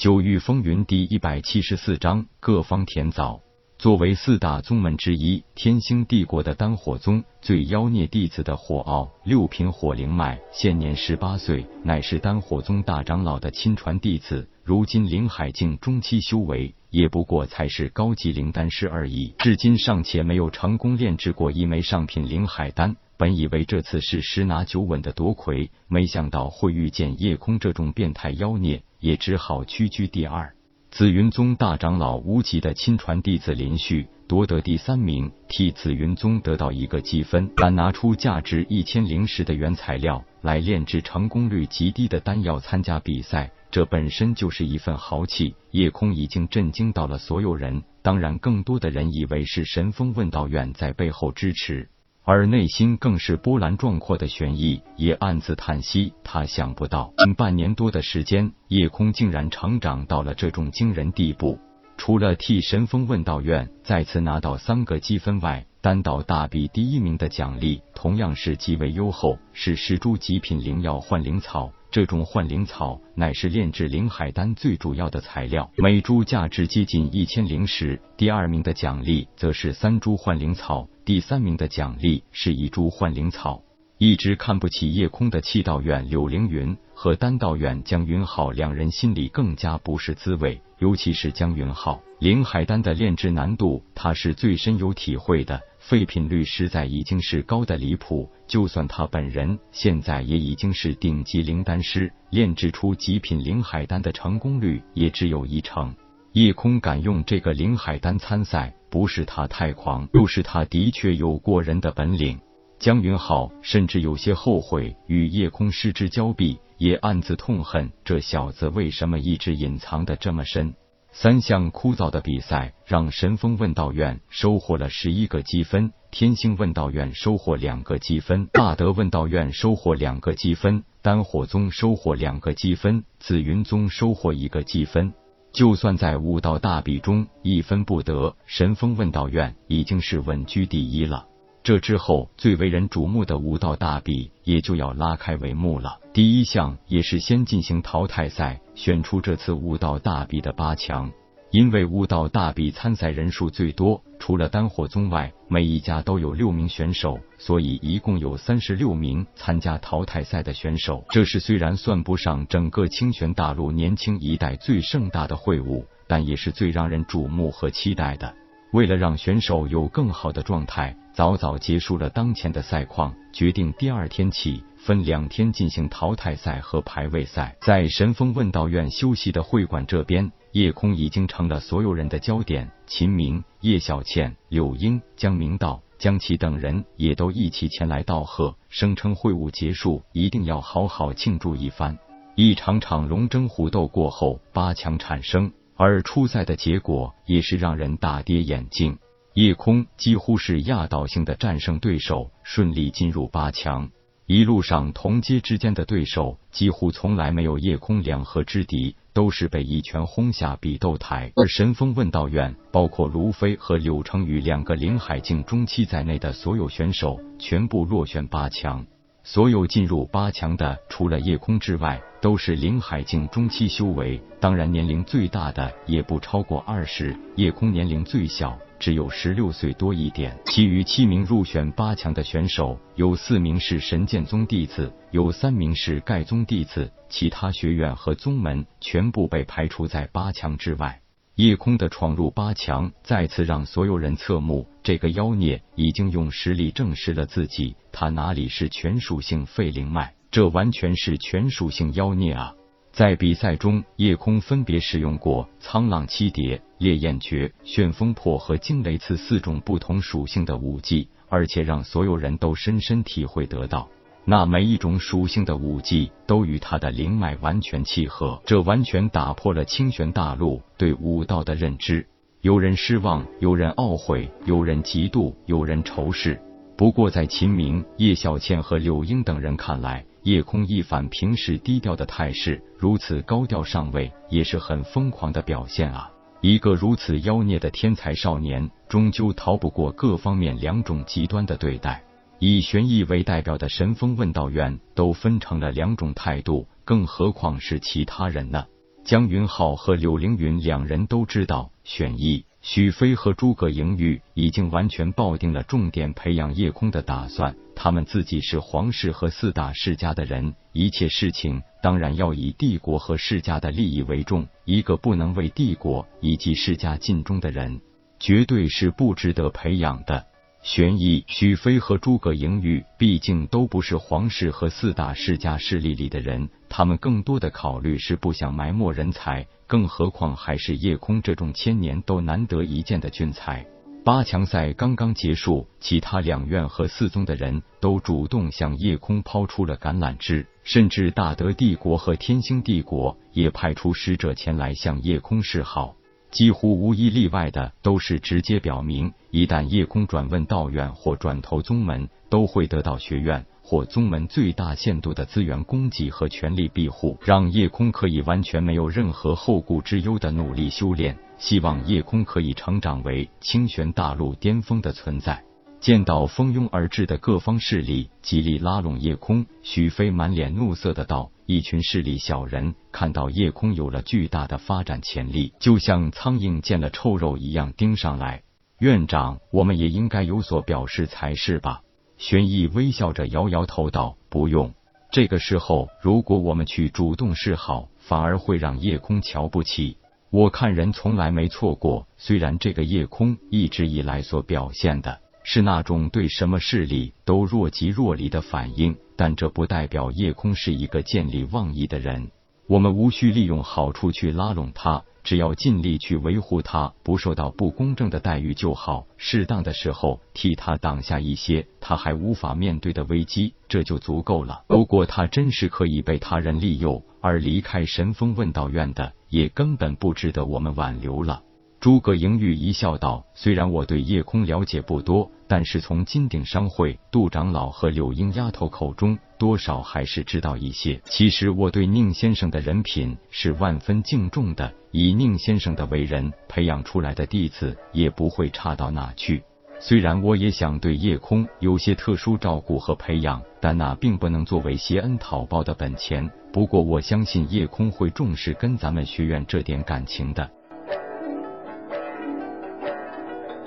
九域风云第一百七十四章各方填枣。作为四大宗门之一，天星帝国的丹火宗最妖孽弟子的火傲六品火灵脉，现年十八岁，乃是丹火宗大长老的亲传弟子。如今灵海境中期修为，也不过才是高级灵丹师而已，至今尚且没有成功炼制过一枚上品灵海丹。本以为这次是十拿九稳的夺魁，没想到会遇见夜空这种变态妖孽，也只好屈居第二。紫云宗大长老无极的亲传弟子林旭夺得第三名，替紫云宗得到一个积分。但拿出价值一千灵石的原材料来炼制成功率极低的丹药参加比赛，这本身就是一份豪气。夜空已经震惊到了所有人，当然更多的人以为是神风问道院在背后支持。而内心更是波澜壮阔的玄意也暗自叹息，他想不到近半年多的时间，夜空竟然成长到了这种惊人地步。除了替神风问道院再次拿到三个积分外，单道大比第一名的奖励同样是极为优厚，是十株极品灵药幻灵草。这种幻灵草乃是炼制灵海丹最主要的材料，每株价值接近一千灵石。第二名的奖励则是三株幻灵草，第三名的奖励是一株幻灵草。一直看不起夜空的气道院柳凌云和丹道院江云浩两人心里更加不是滋味，尤其是江云浩，灵海丹的炼制难度他是最深有体会的。废品率实在已经是高的离谱，就算他本人现在也已经是顶级灵丹师，炼制出极品灵海丹的成功率也只有一成。夜空敢用这个灵海丹参赛，不是他太狂，就是他的确有过人的本领。江云浩甚至有些后悔与夜空失之交臂，也暗自痛恨这小子为什么一直隐藏的这么深。三项枯燥的比赛让神风问道院收获了十一个积分，天星问道院收获两个积分，大德问道院收获两个积分，丹火宗收获两个积分，紫云宗收获一个积分。就算在武道大比中一分不得，神风问道院已经是稳居第一了。这之后，最为人瞩目的武道大比也就要拉开帷幕了。第一项也是先进行淘汰赛，选出这次武道大比的八强。因为悟道大比参赛人数最多，除了丹火宗外，每一家都有六名选手，所以一共有三十六名参加淘汰赛的选手。这是虽然算不上整个清泉大陆年轻一代最盛大的会晤，但也是最让人瞩目和期待的。为了让选手有更好的状态。早早结束了当前的赛况，决定第二天起分两天进行淘汰赛和排位赛。在神风问道院休息的会馆这边，夜空已经成了所有人的焦点。秦明、叶小倩、柳英、江明道、江琪等人也都一起前来道贺，声称会晤结束一定要好好庆祝一番。一场场龙争虎斗过后，八强产生，而初赛的结果也是让人大跌眼镜。夜空几乎是压倒性的战胜对手，顺利进入八强。一路上同阶之间的对手几乎从来没有夜空两合之敌，都是被一拳轰下比斗台。而神风问道院，包括卢飞和柳成宇两个灵海境中期在内的所有选手，全部落选八强。所有进入八强的，除了夜空之外，都是灵海境中期修为。当然，年龄最大的也不超过二十，夜空年龄最小。只有十六岁多一点，其余七名入选八强的选手，有四名是神剑宗弟子，有三名是盖宗弟子，其他学院和宗门全部被排除在八强之外。夜空的闯入八强，再次让所有人侧目。这个妖孽已经用实力证实了自己，他哪里是全属性废灵脉，这完全是全属性妖孽啊！在比赛中，夜空分别使用过沧浪七蝶、烈焰诀、旋风破和惊雷刺四种不同属性的武技，而且让所有人都深深体会得到，那每一种属性的武技都与他的灵脉完全契合，这完全打破了清玄大陆对武道的认知。有人失望，有人懊悔，有人嫉妒，有人仇视。不过，在秦明、叶小倩和柳英等人看来，夜空一反平时低调的态势，如此高调上位也是很疯狂的表现啊！一个如此妖孽的天才少年，终究逃不过各方面两种极端的对待。以玄逸为代表的神风问道院都分成了两种态度，更何况是其他人呢？江云浩和柳凌云两人都知道，玄义、许飞和诸葛莹玉已经完全抱定了重点培养叶空的打算。他们自己是皇室和四大世家的人，一切事情当然要以帝国和世家的利益为重。一个不能为帝国以及世家尽忠的人，绝对是不值得培养的。玄毅、许飞和诸葛莹玉毕竟都不是皇室和四大世家势力里的人，他们更多的考虑是不想埋没人才，更何况还是叶空这种千年都难得一见的俊才。八强赛刚刚结束，其他两院和四宗的人都主动向叶空抛出了橄榄枝，甚至大德帝国和天星帝国也派出使者前来向叶空示好。几乎无一例外的都是直接表明，一旦叶空转问道院或转投宗门，都会得到学院或宗门最大限度的资源供给和权力庇护，让叶空可以完全没有任何后顾之忧的努力修炼。希望叶空可以成长为清玄大陆巅峰的存在。见到蜂拥而至的各方势力，极力拉拢叶空，许飞满脸怒色的道。一群势力小人看到夜空有了巨大的发展潜力，就像苍蝇见了臭肉一样盯上来。院长，我们也应该有所表示才是吧？玄毅微笑着摇摇头道：“不用。这个时候，如果我们去主动示好，反而会让夜空瞧不起。我看人从来没错过，虽然这个夜空一直以来所表现的。”是那种对什么势力都若即若离的反应，但这不代表叶空是一个见利忘义的人。我们无需利用好处去拉拢他，只要尽力去维护他，不受到不公正的待遇就好。适当的时候替他挡下一些他还无法面对的危机，这就足够了。如果他真是可以被他人利诱而离开神风问道院的，也根本不值得我们挽留了。诸葛莹玉一笑道：“虽然我对夜空了解不多，但是从金鼎商会杜长老和柳英丫头口中，多少还是知道一些。其实我对宁先生的人品是万分敬重的，以宁先生的为人，培养出来的弟子也不会差到哪去。虽然我也想对夜空有些特殊照顾和培养，但那并不能作为谢恩讨报的本钱。不过我相信夜空会重视跟咱们学院这点感情的。”